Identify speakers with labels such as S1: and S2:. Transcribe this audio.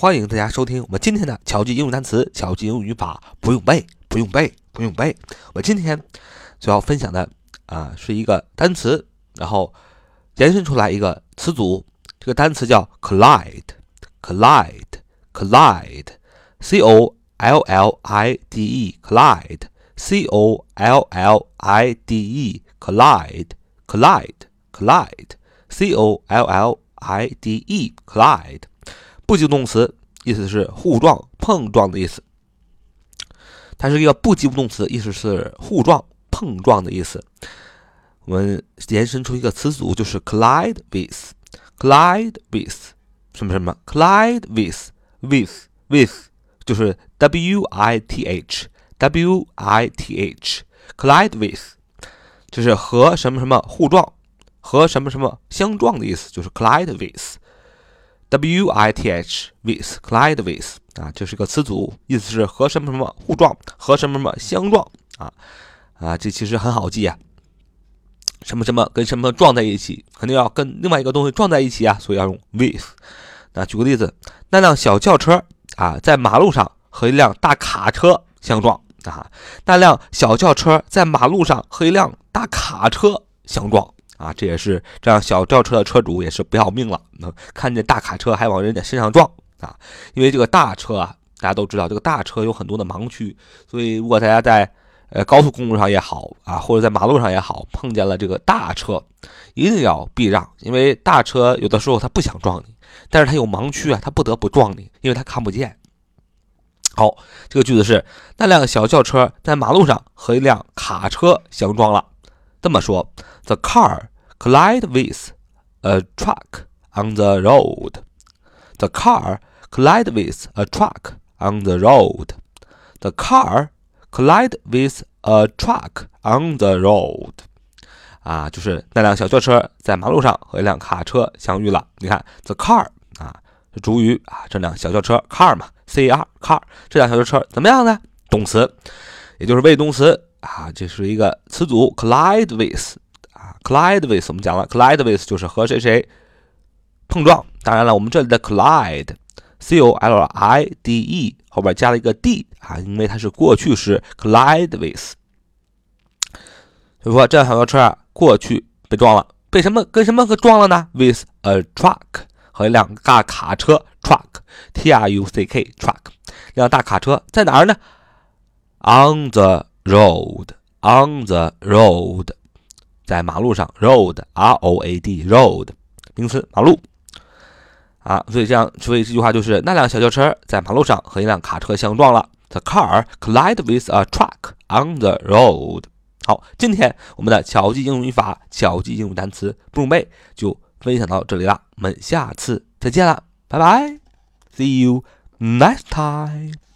S1: 欢迎大家收听我们今天的巧记英语单词、巧记英语语法，不用背，不用背，不用背。我今天主要分享的啊是一个单词，然后延伸出来一个词组，这个单词叫 collide，collide，collide，c o l l i d e，collide，c o l l i d e，collide，collide，collide，c o l l i d e，collide。不及物动词，意思是互撞、碰撞的意思。它是一个不及物动词，意思是互撞、碰撞的意思。我们延伸出一个词组，就是 collide with，collide with 什么什么，collide with with with 就是 w i t h w i t h，collide with 就是和什么什么互撞，和什么什么相撞的意思，就是 collide with。With with collide with 啊，这是个词组，意思是和什么什么互撞，和什么什么相撞啊啊，这其实很好记啊。什么什么跟什么撞在一起，肯定要跟另外一个东西撞在一起啊，所以要用 with。那举个例子，那辆小轿车啊，在马路上和一辆大卡车相撞啊，那辆小轿车在马路上和一辆大卡车相撞。啊，这也是这样，小轿车的车主也是不要命了，那看见大卡车还往人家身上撞啊！因为这个大车啊，大家都知道，这个大车有很多的盲区，所以如果大家在呃高速公路上也好啊，或者在马路上也好，碰见了这个大车，一定要避让，因为大车有的时候他不想撞你，但是他有盲区啊，他不得不撞你，因为他看不见。好，这个句子是那辆小轿车在马路上和一辆卡车相撞了。这么说，the car collide with a truck on the road. The car collide with a truck on the road. The car collide with a truck on the road. 啊，就是那辆小轿车在马路上和一辆卡车相遇了。你看，the car 啊，是主语啊，这辆小轿车 car 嘛，c a r car，这辆小轿车怎么样呢？动词，也就是谓语动词。啊，这是一个词组，collide with 啊 ，collide with 我们讲了，collide with 就是和谁谁碰撞。当然了，我们这里的 collide，c o l i d e 后边加了一个 d 啊，因为它是过去时，collide with。就说这辆小轿车啊，过去被撞了，被什么跟什么给撞了呢？With a truck 和一辆大卡车，truck，t r u c k，truck，这辆大卡车在哪儿呢？On the Road on the road，在马路上，road，r o a d，road，名词，马路。啊，所以这样，所以这句话就是那辆小轿车在马路上和一辆卡车相撞了。The car collided with a truck on the road。好，今天我们的巧记英语语法、巧记英语单词不用背就分享到这里了，我们下次再见了，拜拜，See you next time。